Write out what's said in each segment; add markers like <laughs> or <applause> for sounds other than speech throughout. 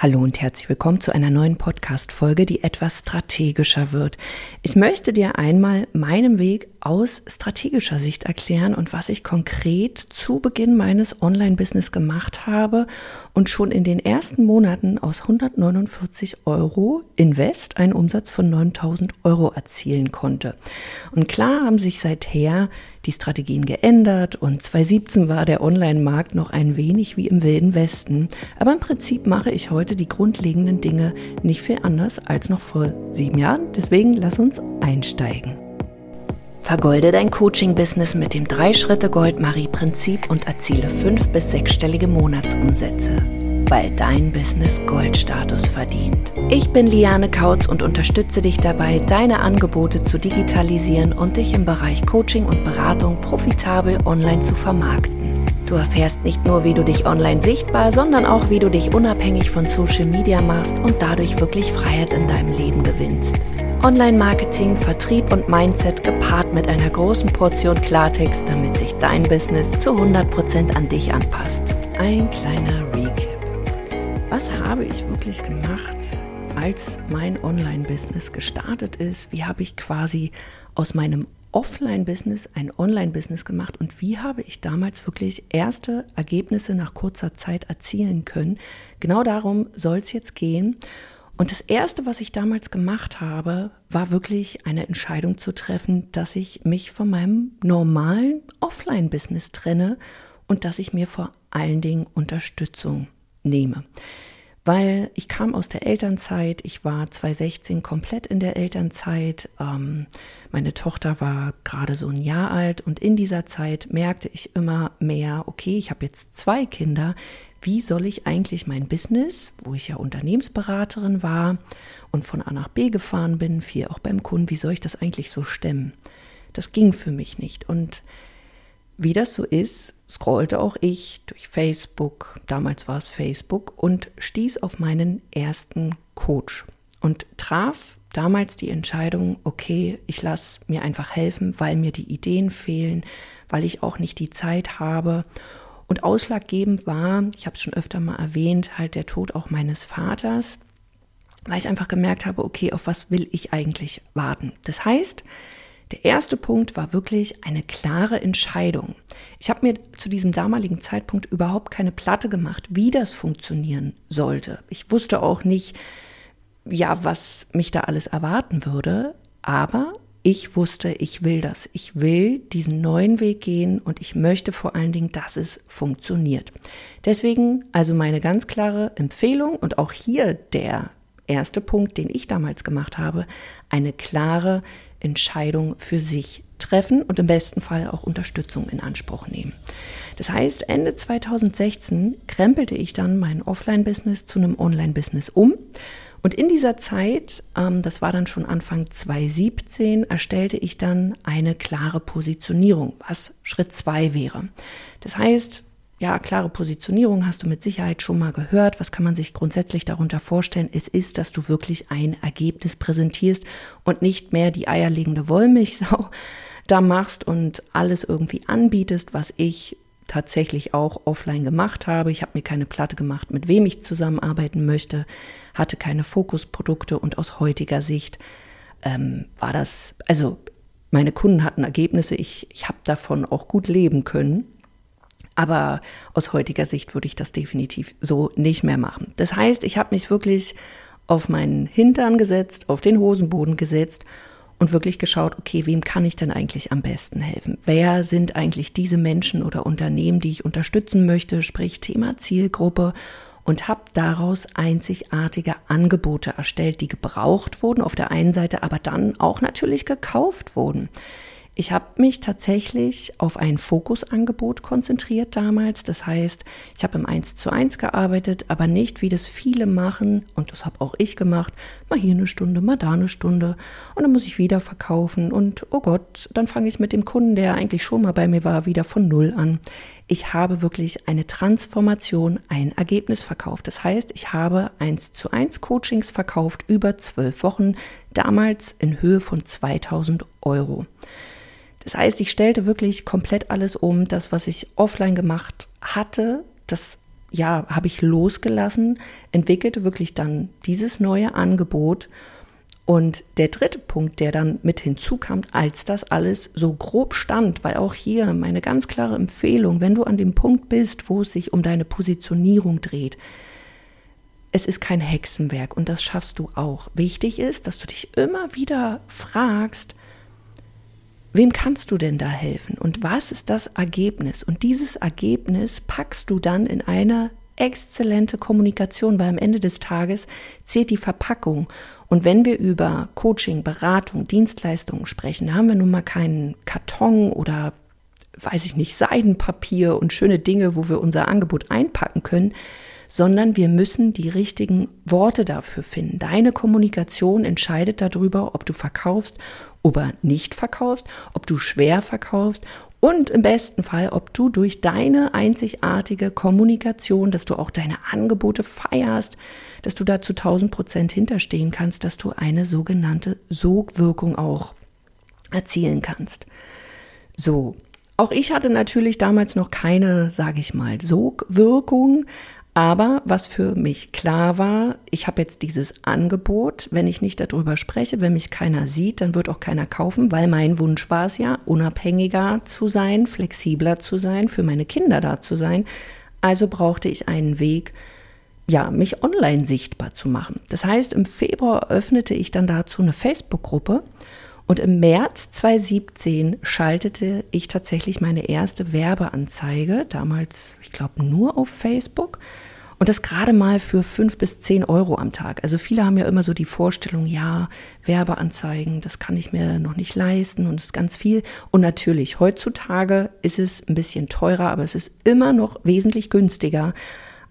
Hallo und herzlich willkommen zu einer neuen Podcast-Folge, die etwas strategischer wird. Ich möchte dir einmal meinen Weg aus strategischer Sicht erklären und was ich konkret zu Beginn meines Online-Business gemacht habe und schon in den ersten Monaten aus 149 Euro Invest einen Umsatz von 9000 Euro erzielen konnte. Und klar haben sich seither die Strategien geändert und 2017 war der Online-Markt noch ein wenig wie im Wilden Westen. Aber im Prinzip mache ich heute die grundlegenden Dinge nicht viel anders als noch vor sieben Jahren. Deswegen lass uns einsteigen. Vergolde dein Coaching-Business mit dem Drei-Schritte-Gold-Marie-Prinzip und erziele fünf- bis sechsstellige Monatsumsätze weil dein Business Goldstatus verdient. Ich bin Liane Kautz und unterstütze dich dabei, deine Angebote zu digitalisieren und dich im Bereich Coaching und Beratung profitabel online zu vermarkten. Du erfährst nicht nur, wie du dich online sichtbar, sondern auch, wie du dich unabhängig von Social Media machst und dadurch wirklich Freiheit in deinem Leben gewinnst. Online-Marketing, Vertrieb und Mindset gepaart mit einer großen Portion Klartext, damit sich dein Business zu 100% an dich anpasst. Ein kleiner. Was habe ich wirklich gemacht, als mein Online-Business gestartet ist? Wie habe ich quasi aus meinem Offline-Business ein Online-Business gemacht und wie habe ich damals wirklich erste Ergebnisse nach kurzer Zeit erzielen können? Genau darum soll es jetzt gehen. Und das Erste, was ich damals gemacht habe, war wirklich eine Entscheidung zu treffen, dass ich mich von meinem normalen Offline-Business trenne und dass ich mir vor allen Dingen Unterstützung nehme. Weil ich kam aus der Elternzeit, ich war 2016 komplett in der Elternzeit, ähm, meine Tochter war gerade so ein Jahr alt und in dieser Zeit merkte ich immer mehr, okay, ich habe jetzt zwei Kinder, wie soll ich eigentlich mein Business, wo ich ja Unternehmensberaterin war und von A nach B gefahren bin, viel auch beim Kunden, wie soll ich das eigentlich so stemmen? Das ging für mich nicht und wie das so ist, scrollte auch ich durch Facebook, damals war es Facebook, und stieß auf meinen ersten Coach und traf damals die Entscheidung, okay, ich lasse mir einfach helfen, weil mir die Ideen fehlen, weil ich auch nicht die Zeit habe. Und ausschlaggebend war, ich habe es schon öfter mal erwähnt, halt der Tod auch meines Vaters, weil ich einfach gemerkt habe, okay, auf was will ich eigentlich warten? Das heißt, der erste Punkt war wirklich eine klare Entscheidung. Ich habe mir zu diesem damaligen Zeitpunkt überhaupt keine Platte gemacht, wie das funktionieren sollte. Ich wusste auch nicht, ja, was mich da alles erwarten würde, aber ich wusste, ich will das. Ich will diesen neuen Weg gehen und ich möchte vor allen Dingen, dass es funktioniert. Deswegen also meine ganz klare Empfehlung und auch hier der erste Punkt, den ich damals gemacht habe, eine klare Entscheidung für sich treffen und im besten Fall auch Unterstützung in Anspruch nehmen. Das heißt, Ende 2016 krempelte ich dann mein Offline-Business zu einem Online-Business um. Und in dieser Zeit, ähm, das war dann schon Anfang 2017, erstellte ich dann eine klare Positionierung, was Schritt zwei wäre. Das heißt, ja, klare Positionierung hast du mit Sicherheit schon mal gehört. Was kann man sich grundsätzlich darunter vorstellen? Es ist, dass du wirklich ein Ergebnis präsentierst und nicht mehr die eierlegende Wollmilchsau <laughs> da machst und alles irgendwie anbietest, was ich tatsächlich auch offline gemacht habe. Ich habe mir keine Platte gemacht, mit wem ich zusammenarbeiten möchte, hatte keine Fokusprodukte und aus heutiger Sicht ähm, war das, also meine Kunden hatten Ergebnisse, ich, ich habe davon auch gut leben können. Aber aus heutiger Sicht würde ich das definitiv so nicht mehr machen. Das heißt, ich habe mich wirklich auf meinen Hintern gesetzt, auf den Hosenboden gesetzt und wirklich geschaut, okay, wem kann ich denn eigentlich am besten helfen? Wer sind eigentlich diese Menschen oder Unternehmen, die ich unterstützen möchte, sprich Thema Zielgruppe und habe daraus einzigartige Angebote erstellt, die gebraucht wurden auf der einen Seite, aber dann auch natürlich gekauft wurden. Ich habe mich tatsächlich auf ein Fokusangebot konzentriert damals. Das heißt, ich habe im 1 zu 1 gearbeitet, aber nicht, wie das viele machen, und das habe auch ich gemacht, mal hier eine Stunde, mal da eine Stunde, und dann muss ich wieder verkaufen und oh Gott, dann fange ich mit dem Kunden, der eigentlich schon mal bei mir war, wieder von Null an. Ich habe wirklich eine Transformation, ein Ergebnis verkauft. Das heißt, ich habe 1 zu 1 Coachings verkauft über zwölf Wochen, damals in Höhe von 2000 Euro. Das heißt, ich stellte wirklich komplett alles um. Das, was ich offline gemacht hatte, das ja, habe ich losgelassen, entwickelte wirklich dann dieses neue Angebot. Und der dritte Punkt, der dann mit hinzukam, als das alles so grob stand, weil auch hier meine ganz klare Empfehlung, wenn du an dem Punkt bist, wo es sich um deine Positionierung dreht, es ist kein Hexenwerk und das schaffst du auch. Wichtig ist, dass du dich immer wieder fragst, wem kannst du denn da helfen und was ist das Ergebnis? Und dieses Ergebnis packst du dann in eine exzellente Kommunikation, weil am Ende des Tages zählt die Verpackung. Und wenn wir über Coaching, Beratung, Dienstleistungen sprechen, haben wir nun mal keinen Karton oder weiß ich nicht, Seidenpapier und schöne Dinge, wo wir unser Angebot einpacken können, sondern wir müssen die richtigen Worte dafür finden. Deine Kommunikation entscheidet darüber, ob du verkaufst oder nicht verkaufst, ob du schwer verkaufst und im besten Fall, ob du durch deine einzigartige Kommunikation, dass du auch deine Angebote feierst, dass du da zu 1000 Prozent hinterstehen kannst, dass du eine sogenannte Sogwirkung auch erzielen kannst. So. Auch ich hatte natürlich damals noch keine, sage ich mal, Sogwirkung, aber was für mich klar war, ich habe jetzt dieses Angebot, wenn ich nicht darüber spreche, wenn mich keiner sieht, dann wird auch keiner kaufen, weil mein Wunsch war es ja, unabhängiger zu sein, flexibler zu sein, für meine Kinder da zu sein. Also brauchte ich einen Weg, ja, mich online sichtbar zu machen. Das heißt, im Februar öffnete ich dann dazu eine Facebook-Gruppe und im März 2017 schaltete ich tatsächlich meine erste Werbeanzeige, damals, ich glaube, nur auf Facebook. Und das gerade mal für fünf bis zehn Euro am Tag. Also viele haben ja immer so die Vorstellung, ja, Werbeanzeigen, das kann ich mir noch nicht leisten und das ist ganz viel. Und natürlich, heutzutage ist es ein bisschen teurer, aber es ist immer noch wesentlich günstiger,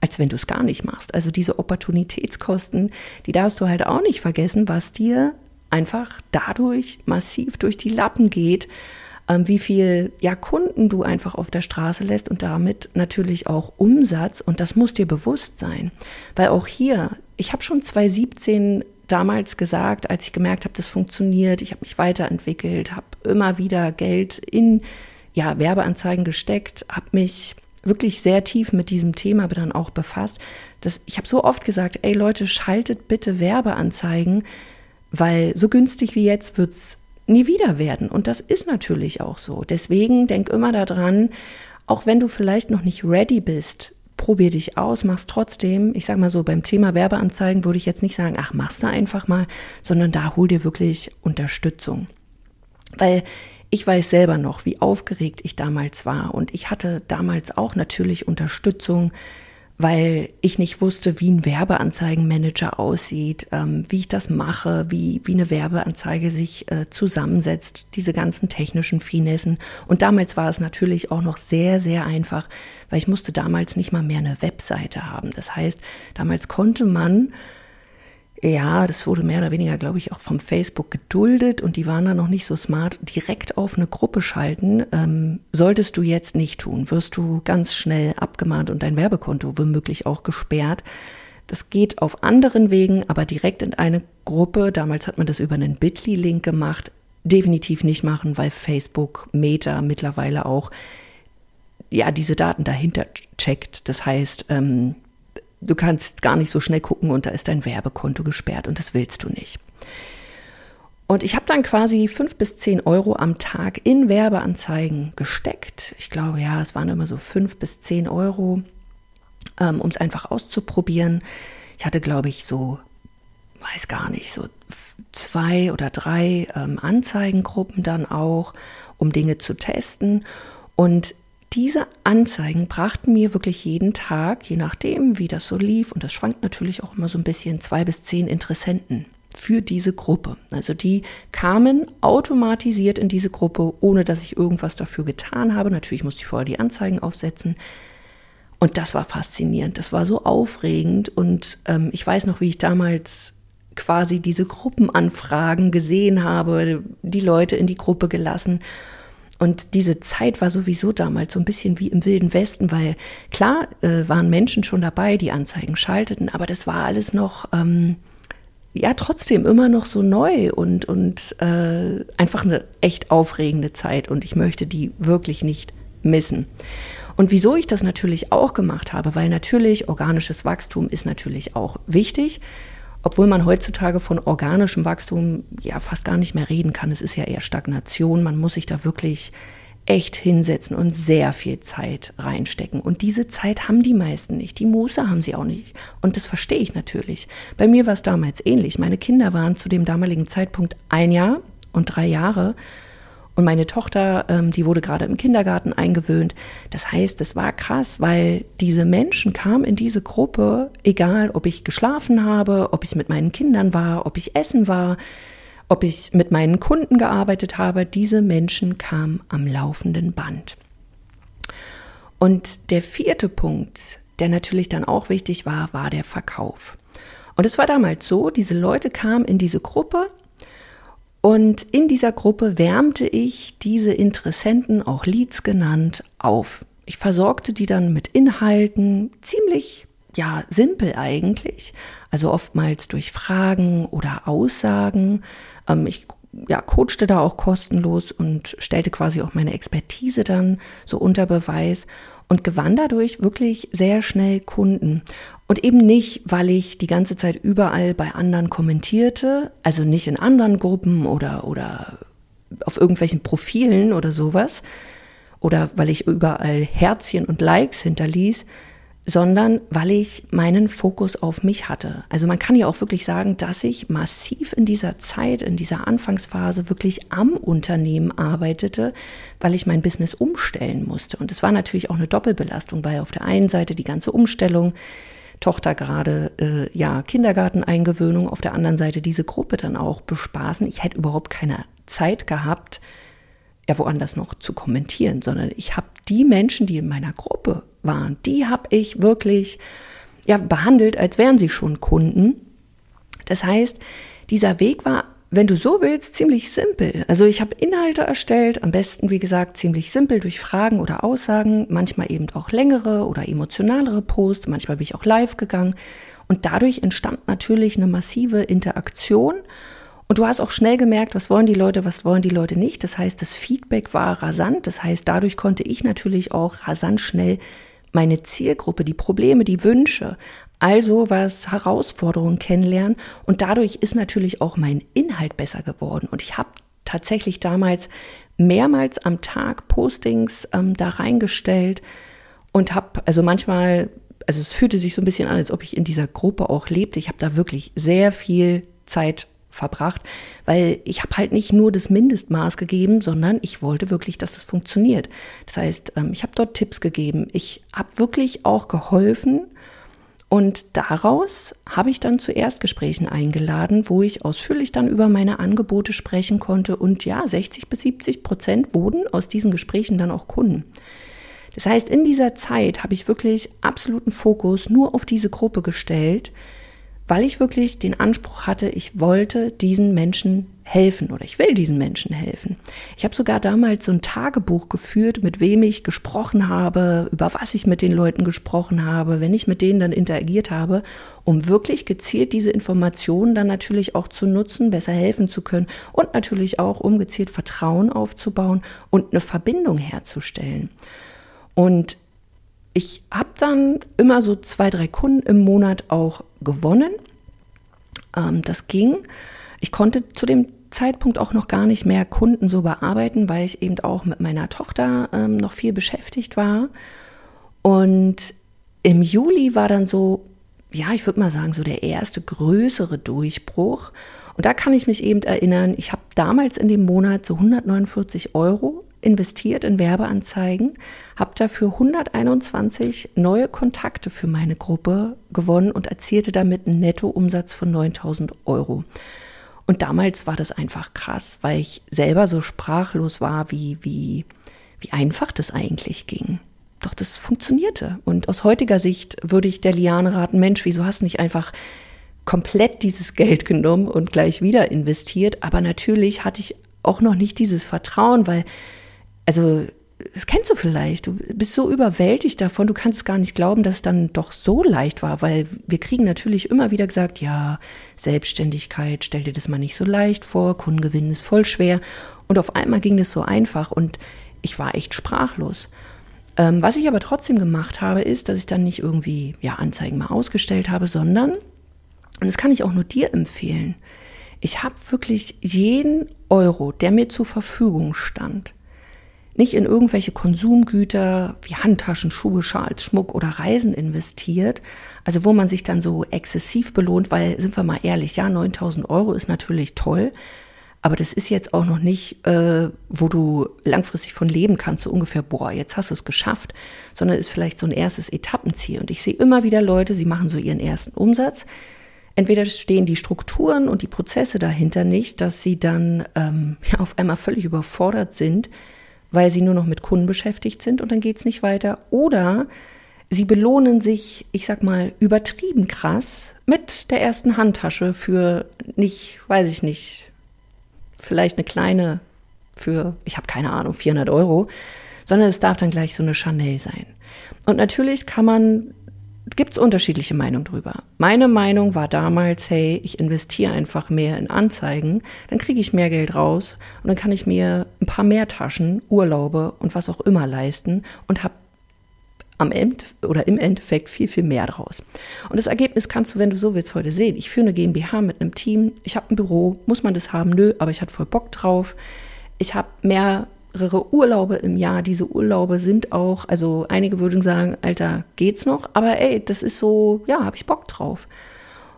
als wenn du es gar nicht machst. Also diese Opportunitätskosten, die darfst du halt auch nicht vergessen, was dir einfach dadurch massiv durch die Lappen geht, ähm, wie viel ja, Kunden du einfach auf der Straße lässt und damit natürlich auch Umsatz. Und das muss dir bewusst sein. Weil auch hier, ich habe schon 2017 damals gesagt, als ich gemerkt habe, das funktioniert, ich habe mich weiterentwickelt, habe immer wieder Geld in ja, Werbeanzeigen gesteckt, habe mich wirklich sehr tief mit diesem Thema dann auch befasst. Dass ich habe so oft gesagt, ey Leute, schaltet bitte Werbeanzeigen, weil so günstig wie jetzt wird es nie wieder werden. Und das ist natürlich auch so. Deswegen denk immer daran, auch wenn du vielleicht noch nicht ready bist, probier dich aus, mach's trotzdem. Ich sag mal so, beim Thema Werbeanzeigen würde ich jetzt nicht sagen, ach, mach's da einfach mal, sondern da hol dir wirklich Unterstützung. Weil ich weiß selber noch, wie aufgeregt ich damals war und ich hatte damals auch natürlich Unterstützung weil ich nicht wusste, wie ein Werbeanzeigenmanager aussieht, ähm, wie ich das mache, wie, wie eine Werbeanzeige sich äh, zusammensetzt, diese ganzen technischen Finessen. Und damals war es natürlich auch noch sehr, sehr einfach, weil ich musste damals nicht mal mehr eine Webseite haben. Das heißt, damals konnte man ja, das wurde mehr oder weniger, glaube ich, auch vom Facebook geduldet und die waren da noch nicht so smart, direkt auf eine Gruppe schalten. Ähm, solltest du jetzt nicht tun, wirst du ganz schnell abgemahnt und dein Werbekonto womöglich auch gesperrt. Das geht auf anderen Wegen, aber direkt in eine Gruppe, damals hat man das über einen Bitly-Link gemacht, definitiv nicht machen, weil Facebook, Meta mittlerweile auch ja diese Daten dahinter checkt. Das heißt, ähm, du kannst gar nicht so schnell gucken und da ist dein Werbekonto gesperrt und das willst du nicht. Und ich habe dann quasi fünf bis zehn Euro am Tag in Werbeanzeigen gesteckt. Ich glaube, ja, es waren immer so fünf bis zehn Euro, ähm, um es einfach auszuprobieren. Ich hatte, glaube ich, so, weiß gar nicht, so zwei oder drei ähm, Anzeigengruppen dann auch, um Dinge zu testen. Und diese Anzeigen brachten mir wirklich jeden Tag, je nachdem, wie das so lief, und das schwankt natürlich auch immer so ein bisschen, zwei bis zehn Interessenten für diese Gruppe. Also die kamen automatisiert in diese Gruppe, ohne dass ich irgendwas dafür getan habe. Natürlich musste ich vorher die Anzeigen aufsetzen. Und das war faszinierend, das war so aufregend. Und ähm, ich weiß noch, wie ich damals quasi diese Gruppenanfragen gesehen habe, die Leute in die Gruppe gelassen und diese Zeit war sowieso damals so ein bisschen wie im Wilden Westen, weil klar äh, waren Menschen schon dabei, die Anzeigen schalteten, aber das war alles noch, ähm, ja, trotzdem immer noch so neu und, und äh, einfach eine echt aufregende Zeit und ich möchte die wirklich nicht missen. Und wieso ich das natürlich auch gemacht habe, weil natürlich organisches Wachstum ist natürlich auch wichtig, obwohl man heutzutage von organischem Wachstum ja fast gar nicht mehr reden kann. Es ist ja eher Stagnation. Man muss sich da wirklich echt hinsetzen und sehr viel Zeit reinstecken. Und diese Zeit haben die meisten nicht. Die Muße haben sie auch nicht. Und das verstehe ich natürlich. Bei mir war es damals ähnlich. Meine Kinder waren zu dem damaligen Zeitpunkt ein Jahr und drei Jahre. Und meine Tochter, ähm, die wurde gerade im Kindergarten eingewöhnt. Das heißt, es war krass, weil diese Menschen kamen in diese Gruppe, egal ob ich geschlafen habe, ob ich mit meinen Kindern war, ob ich essen war ob ich mit meinen Kunden gearbeitet habe, diese Menschen kamen am laufenden Band. Und der vierte Punkt, der natürlich dann auch wichtig war, war der Verkauf. Und es war damals so, diese Leute kamen in diese Gruppe und in dieser Gruppe wärmte ich diese Interessenten, auch Leads genannt, auf. Ich versorgte die dann mit Inhalten, ziemlich ja simpel eigentlich, also oftmals durch Fragen oder Aussagen. Ähm, ich ja, coachte da auch kostenlos und stellte quasi auch meine Expertise dann so unter Beweis und gewann dadurch wirklich sehr schnell Kunden. Und eben nicht, weil ich die ganze Zeit überall bei anderen kommentierte, also nicht in anderen Gruppen oder, oder auf irgendwelchen Profilen oder sowas, oder weil ich überall Herzchen und Likes hinterließ, sondern weil ich meinen Fokus auf mich hatte. Also man kann ja auch wirklich sagen, dass ich massiv in dieser Zeit, in dieser Anfangsphase wirklich am Unternehmen arbeitete, weil ich mein Business umstellen musste. Und es war natürlich auch eine Doppelbelastung, weil auf der einen Seite die ganze Umstellung, Tochter gerade äh, ja Kindergarteneingewöhnung, auf der anderen Seite diese Gruppe dann auch bespaßen. Ich hätte überhaupt keine Zeit gehabt, ja woanders noch zu kommentieren, sondern ich habe die Menschen, die in meiner Gruppe waren. Die habe ich wirklich ja, behandelt, als wären sie schon Kunden. Das heißt, dieser Weg war, wenn du so willst, ziemlich simpel. Also ich habe Inhalte erstellt, am besten, wie gesagt, ziemlich simpel durch Fragen oder Aussagen, manchmal eben auch längere oder emotionalere Posts, manchmal bin ich auch live gegangen. Und dadurch entstand natürlich eine massive Interaktion. Und du hast auch schnell gemerkt, was wollen die Leute, was wollen die Leute nicht. Das heißt, das Feedback war rasant. Das heißt, dadurch konnte ich natürlich auch rasant schnell meine Zielgruppe, die Probleme, die Wünsche, also was Herausforderungen kennenlernen und dadurch ist natürlich auch mein Inhalt besser geworden und ich habe tatsächlich damals mehrmals am Tag Postings ähm, da reingestellt und habe also manchmal also es fühlte sich so ein bisschen an, als ob ich in dieser Gruppe auch lebte. Ich habe da wirklich sehr viel Zeit verbracht, weil ich habe halt nicht nur das Mindestmaß gegeben, sondern ich wollte wirklich, dass das funktioniert. Das heißt, ähm, ich habe dort Tipps gegeben, ich habe wirklich auch geholfen und daraus habe ich dann zu Erstgesprächen eingeladen, wo ich ausführlich dann über meine Angebote sprechen konnte und ja, 60 bis 70 Prozent wurden aus diesen Gesprächen dann auch Kunden. Das heißt, in dieser Zeit habe ich wirklich absoluten Fokus nur auf diese Gruppe gestellt, weil ich wirklich den Anspruch hatte, ich wollte diesen Menschen helfen oder ich will diesen Menschen helfen. Ich habe sogar damals so ein Tagebuch geführt, mit wem ich gesprochen habe, über was ich mit den Leuten gesprochen habe, wenn ich mit denen dann interagiert habe, um wirklich gezielt diese Informationen dann natürlich auch zu nutzen, besser helfen zu können und natürlich auch um gezielt Vertrauen aufzubauen und eine Verbindung herzustellen. Und ich habe dann immer so zwei, drei Kunden im Monat auch gewonnen. Ähm, das ging. Ich konnte zu dem Zeitpunkt auch noch gar nicht mehr Kunden so bearbeiten, weil ich eben auch mit meiner Tochter ähm, noch viel beschäftigt war. Und im Juli war dann so, ja, ich würde mal sagen, so der erste größere Durchbruch. Und da kann ich mich eben erinnern, ich habe damals in dem Monat so 149 Euro investiert in Werbeanzeigen, habe dafür 121 neue Kontakte für meine Gruppe gewonnen und erzielte damit einen Nettoumsatz von 9000 Euro. Und damals war das einfach krass, weil ich selber so sprachlos war, wie, wie, wie einfach das eigentlich ging. Doch das funktionierte. Und aus heutiger Sicht würde ich der Liane raten, Mensch, wieso hast du nicht einfach komplett dieses Geld genommen und gleich wieder investiert? Aber natürlich hatte ich auch noch nicht dieses Vertrauen, weil also das kennst du vielleicht. Du bist so überwältigt davon, du kannst gar nicht glauben, dass es dann doch so leicht war, weil wir kriegen natürlich immer wieder gesagt, ja, Selbstständigkeit, stell dir das mal nicht so leicht vor, Kundengewinn ist voll schwer. Und auf einmal ging das so einfach und ich war echt sprachlos. Ähm, was ich aber trotzdem gemacht habe, ist, dass ich dann nicht irgendwie ja, Anzeigen mal ausgestellt habe, sondern, und das kann ich auch nur dir empfehlen, ich habe wirklich jeden Euro, der mir zur Verfügung stand, nicht in irgendwelche Konsumgüter wie Handtaschen, Schuhe, Schals, Schmuck oder Reisen investiert, also wo man sich dann so exzessiv belohnt, weil, sind wir mal ehrlich, ja, 9000 Euro ist natürlich toll, aber das ist jetzt auch noch nicht, äh, wo du langfristig von leben kannst, so ungefähr, boah, jetzt hast du es geschafft, sondern ist vielleicht so ein erstes Etappenziel. Und ich sehe immer wieder Leute, sie machen so ihren ersten Umsatz. Entweder stehen die Strukturen und die Prozesse dahinter nicht, dass sie dann ähm, <laughs> ja, auf einmal völlig überfordert sind, weil sie nur noch mit Kunden beschäftigt sind und dann geht es nicht weiter. Oder sie belohnen sich, ich sag mal, übertrieben krass mit der ersten Handtasche für nicht, weiß ich nicht, vielleicht eine kleine für, ich habe keine Ahnung, 400 Euro, sondern es darf dann gleich so eine Chanel sein. Und natürlich kann man, gibt es unterschiedliche Meinungen drüber. Meine Meinung war damals, hey, ich investiere einfach mehr in Anzeigen, dann kriege ich mehr Geld raus und dann kann ich mir ein paar mehr Taschen, Urlaube und was auch immer leisten und habe am Ende oder im Endeffekt viel, viel mehr draus. Und das Ergebnis kannst du, wenn du so willst, heute sehen. Ich führe eine GmbH mit einem Team. Ich habe ein Büro. Muss man das haben? Nö, aber ich hatte voll Bock drauf. Ich habe mehrere Urlaube im Jahr. Diese Urlaube sind auch, also einige würden sagen, Alter, geht's noch? Aber ey, das ist so, ja, habe ich Bock drauf.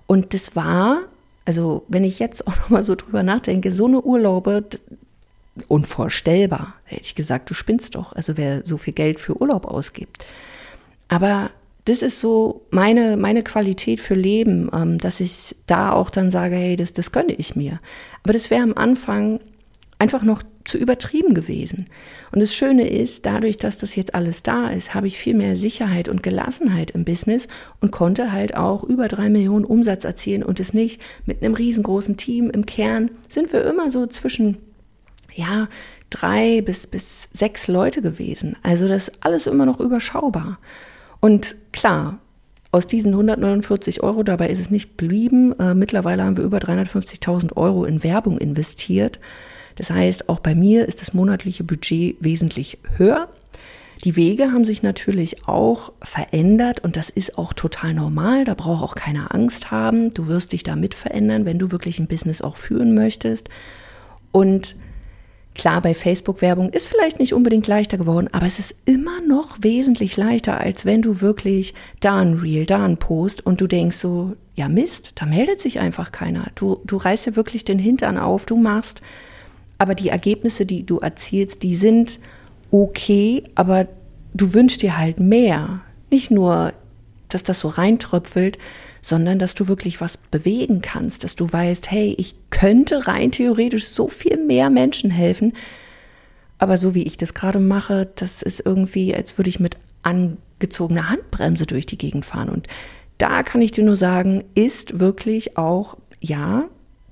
Und das war, also wenn ich jetzt auch <laughs> nochmal so drüber nachdenke, so eine Urlaube, unvorstellbar. Hätte ich gesagt, du spinnst doch. Also wer so viel Geld für Urlaub ausgibt. Aber das ist so meine, meine Qualität für Leben, ähm, dass ich da auch dann sage, hey, das, das gönne ich mir. Aber das wäre am Anfang einfach noch zu übertrieben gewesen. Und das Schöne ist, dadurch, dass das jetzt alles da ist, habe ich viel mehr Sicherheit und Gelassenheit im Business und konnte halt auch über drei Millionen Umsatz erzielen und es nicht mit einem riesengroßen Team. Im Kern sind wir immer so zwischen, ja, drei bis, bis sechs Leute gewesen. Also das ist alles immer noch überschaubar. Und klar, aus diesen 149 Euro, dabei ist es nicht geblieben. Äh, mittlerweile haben wir über 350.000 Euro in Werbung investiert. Das heißt, auch bei mir ist das monatliche Budget wesentlich höher. Die Wege haben sich natürlich auch verändert und das ist auch total normal. Da braucht auch keiner Angst haben. Du wirst dich damit verändern, wenn du wirklich ein Business auch führen möchtest. Und Klar, bei Facebook-Werbung ist vielleicht nicht unbedingt leichter geworden, aber es ist immer noch wesentlich leichter, als wenn du wirklich da ein Reel, da ein Post und du denkst so, ja Mist, da meldet sich einfach keiner. Du, du reißt dir wirklich den Hintern auf, du machst, aber die Ergebnisse, die du erzielst, die sind okay, aber du wünschst dir halt mehr. Nicht nur, dass das so reintröpfelt, sondern dass du wirklich was bewegen kannst, dass du weißt, hey, ich könnte rein theoretisch so viel mehr Menschen helfen, aber so wie ich das gerade mache, das ist irgendwie, als würde ich mit angezogener Handbremse durch die Gegend fahren. Und da kann ich dir nur sagen, ist wirklich auch, ja,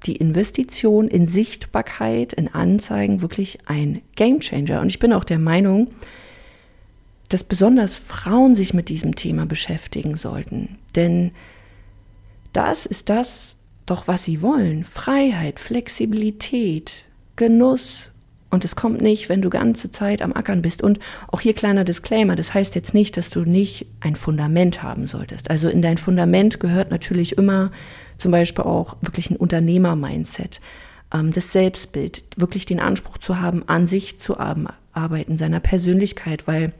die Investition in Sichtbarkeit, in Anzeigen wirklich ein Gamechanger. Und ich bin auch der Meinung, dass besonders Frauen sich mit diesem Thema beschäftigen sollten. Denn das ist das doch, was sie wollen. Freiheit, Flexibilität, Genuss. Und es kommt nicht, wenn du ganze Zeit am Ackern bist. Und auch hier kleiner Disclaimer, das heißt jetzt nicht, dass du nicht ein Fundament haben solltest. Also in dein Fundament gehört natürlich immer zum Beispiel auch wirklich ein Unternehmer-Mindset, ähm, das Selbstbild, wirklich den Anspruch zu haben, an sich zu arbeiten, seiner Persönlichkeit, weil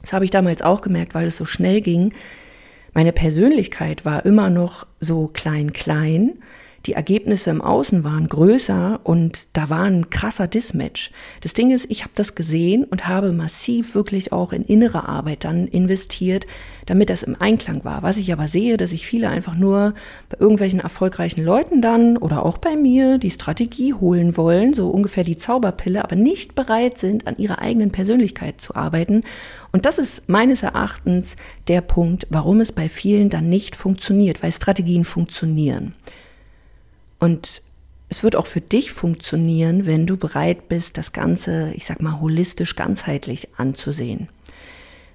das habe ich damals auch gemerkt, weil es so schnell ging meine Persönlichkeit war immer noch so klein, klein die Ergebnisse im Außen waren größer und da war ein krasser Dismatch. Das Ding ist, ich habe das gesehen und habe massiv wirklich auch in innere Arbeit dann investiert, damit das im Einklang war. Was ich aber sehe, dass sich viele einfach nur bei irgendwelchen erfolgreichen Leuten dann oder auch bei mir die Strategie holen wollen, so ungefähr die Zauberpille, aber nicht bereit sind, an ihrer eigenen Persönlichkeit zu arbeiten. Und das ist meines Erachtens der Punkt, warum es bei vielen dann nicht funktioniert, weil Strategien funktionieren. Und es wird auch für dich funktionieren, wenn du bereit bist, das Ganze, ich sag mal, holistisch, ganzheitlich anzusehen.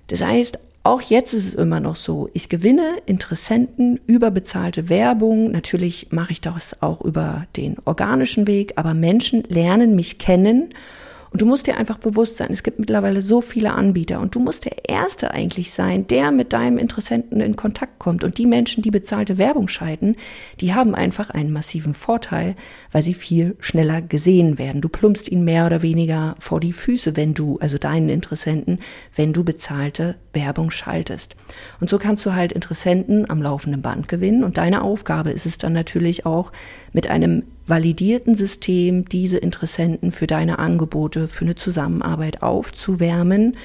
Das heißt, auch jetzt ist es immer noch so, ich gewinne Interessenten über bezahlte Werbung. Natürlich mache ich das auch über den organischen Weg, aber Menschen lernen mich kennen Und du musst dir einfach bewusst sein, es gibt mittlerweile so viele Anbieter und du musst der Erste eigentlich sein, der mit deinem Interessenten in Kontakt kommt. Und die Menschen, die bezahlte Werbung schalten, die haben einfach einen massiven Vorteil, weil sie viel schneller gesehen werden. Du plumpst ihnen mehr oder weniger vor die Füße, wenn du, also deinen Interessenten, wenn du bezahlte Werbung schaltest. Und so kannst du halt Interessenten am laufenden Band gewinnen. Und deine Aufgabe ist es dann natürlich auch, mit einem validierten System diese Interessenten für deine Angebote, für eine Zusammenarbeit aufzuwärmen.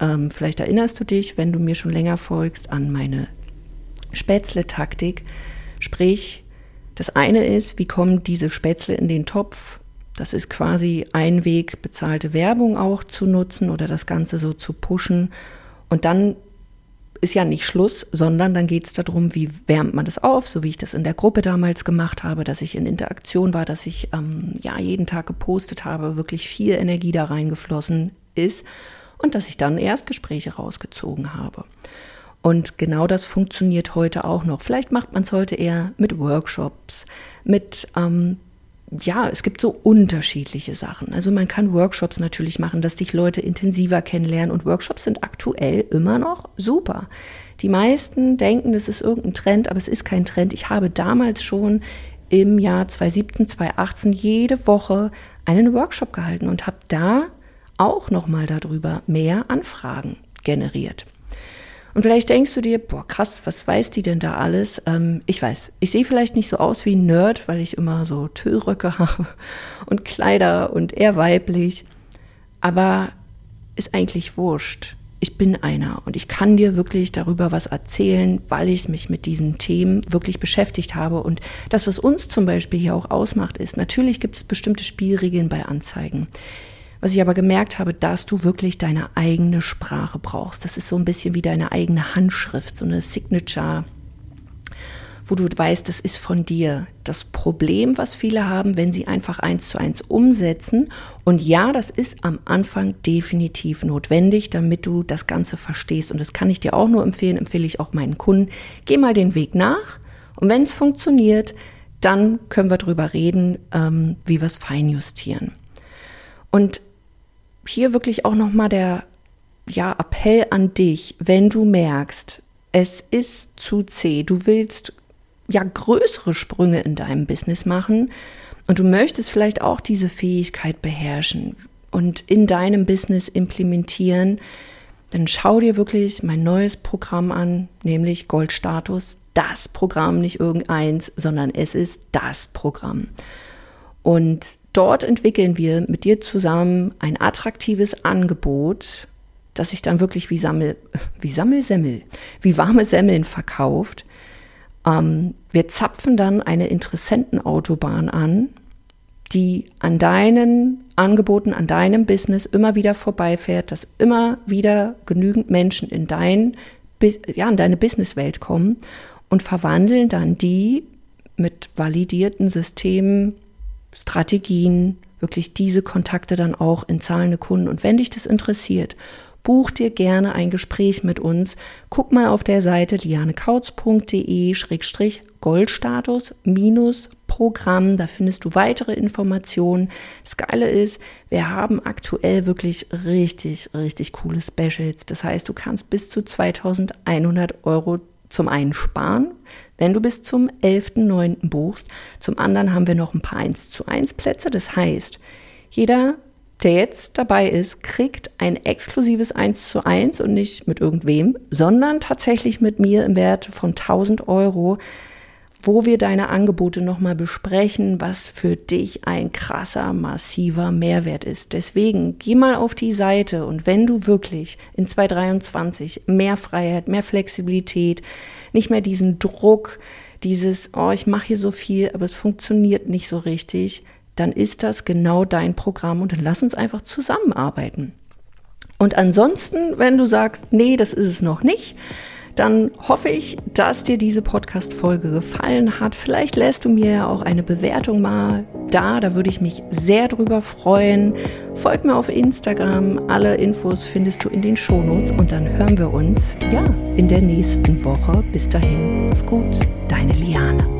Ähm, vielleicht erinnerst du dich, wenn du mir schon länger folgst, an meine Spätzle-Taktik. Sprich, das eine ist, wie kommen diese Spätzle in den Topf? Das ist quasi ein Weg, bezahlte Werbung auch zu nutzen oder das Ganze so zu pushen. Und dann ist ja nicht Schluss, sondern dann geht es darum, wie wärmt man das auf, so wie ich das in der Gruppe damals gemacht habe, dass ich in Interaktion war, dass ich ähm, ja jeden Tag gepostet habe, wirklich viel Energie da reingeflossen ist und dass ich dann erst Gespräche rausgezogen habe. Und genau das funktioniert heute auch noch. Vielleicht macht man es heute eher mit Workshops, mit ähm, ja, es gibt so unterschiedliche Sachen. Also man kann Workshops natürlich machen, dass dich Leute intensiver kennenlernen und Workshops sind aktuell immer noch super. Die meisten denken, das ist irgendein Trend, aber es ist kein Trend. Ich habe damals schon im Jahr 2017, 2018 jede Woche einen Workshop gehalten und habe da auch noch mal darüber mehr Anfragen generiert. Und vielleicht denkst du dir, boah, krass, was weiß die denn da alles? Ähm, ich weiß, ich sehe vielleicht nicht so aus wie ein Nerd, weil ich immer so Tüllröcke <laughs> habe und Kleider und eher weiblich. Aber ist eigentlich wurscht. Ich bin einer und ich kann dir wirklich darüber was erzählen, weil ich mich mit diesen Themen wirklich beschäftigt habe. Und das, was uns zum Beispiel hier auch ausmacht, ist, natürlich gibt es bestimmte Spielregeln bei Anzeigen. Was ich aber gemerkt habe, dass du wirklich deine eigene Sprache brauchst. Das ist so ein bisschen wie deine eigene Handschrift, so eine Signature, wo du weißt, das ist von dir. Das Problem, was viele haben, wenn sie einfach eins zu eins umsetzen. Und ja, das ist am Anfang definitiv notwendig, damit du das Ganze verstehst. Und das kann ich dir auch nur empfehlen, empfehle ich auch meinen Kunden. Geh mal den Weg nach. Und wenn es funktioniert, dann können wir darüber reden, ähm, wie wir es feinjustieren. Und hier wirklich auch nochmal der ja, Appell an dich, wenn du merkst, es ist zu zäh, du willst ja größere Sprünge in deinem Business machen und du möchtest vielleicht auch diese Fähigkeit beherrschen und in deinem Business implementieren, dann schau dir wirklich mein neues Programm an, nämlich Goldstatus. Das Programm, nicht irgendeins, sondern es ist das Programm. Und dort entwickeln wir mit dir zusammen ein attraktives Angebot, das sich dann wirklich wie Sammel, wie Sammelsemmel, wie warme Semmeln verkauft. Ähm, wir zapfen dann eine Interessentenautobahn an, die an deinen Angeboten, an deinem Business immer wieder vorbeifährt, dass immer wieder genügend Menschen in dein, ja, in deine Businesswelt kommen und verwandeln dann die mit validierten Systemen Strategien, wirklich diese Kontakte dann auch in zahlende Kunden. Und wenn dich das interessiert, buch dir gerne ein Gespräch mit uns. Guck mal auf der Seite lianekautz.de-goldstatus Programm. Da findest du weitere Informationen. Das Geile ist, wir haben aktuell wirklich richtig, richtig coole Specials. Das heißt, du kannst bis zu 2100 Euro zum einen sparen, wenn du bis zum 11.09. buchst. Zum anderen haben wir noch ein paar 1 zu 1 Plätze. Das heißt, jeder, der jetzt dabei ist, kriegt ein exklusives 1 zu 1 und nicht mit irgendwem, sondern tatsächlich mit mir im Wert von 1000 Euro wo wir deine Angebote nochmal besprechen, was für dich ein krasser, massiver Mehrwert ist. Deswegen geh mal auf die Seite und wenn du wirklich in 2023 mehr Freiheit, mehr Flexibilität, nicht mehr diesen Druck, dieses, oh, ich mache hier so viel, aber es funktioniert nicht so richtig, dann ist das genau dein Programm und dann lass uns einfach zusammenarbeiten. Und ansonsten, wenn du sagst, nee, das ist es noch nicht, dann hoffe ich, dass dir diese Podcast-Folge gefallen hat. Vielleicht lässt du mir ja auch eine Bewertung mal da, da würde ich mich sehr drüber freuen. Folg mir auf Instagram, alle Infos findest du in den Shownotes und dann hören wir uns, ja, in der nächsten Woche. Bis dahin, mach's gut, deine Liane.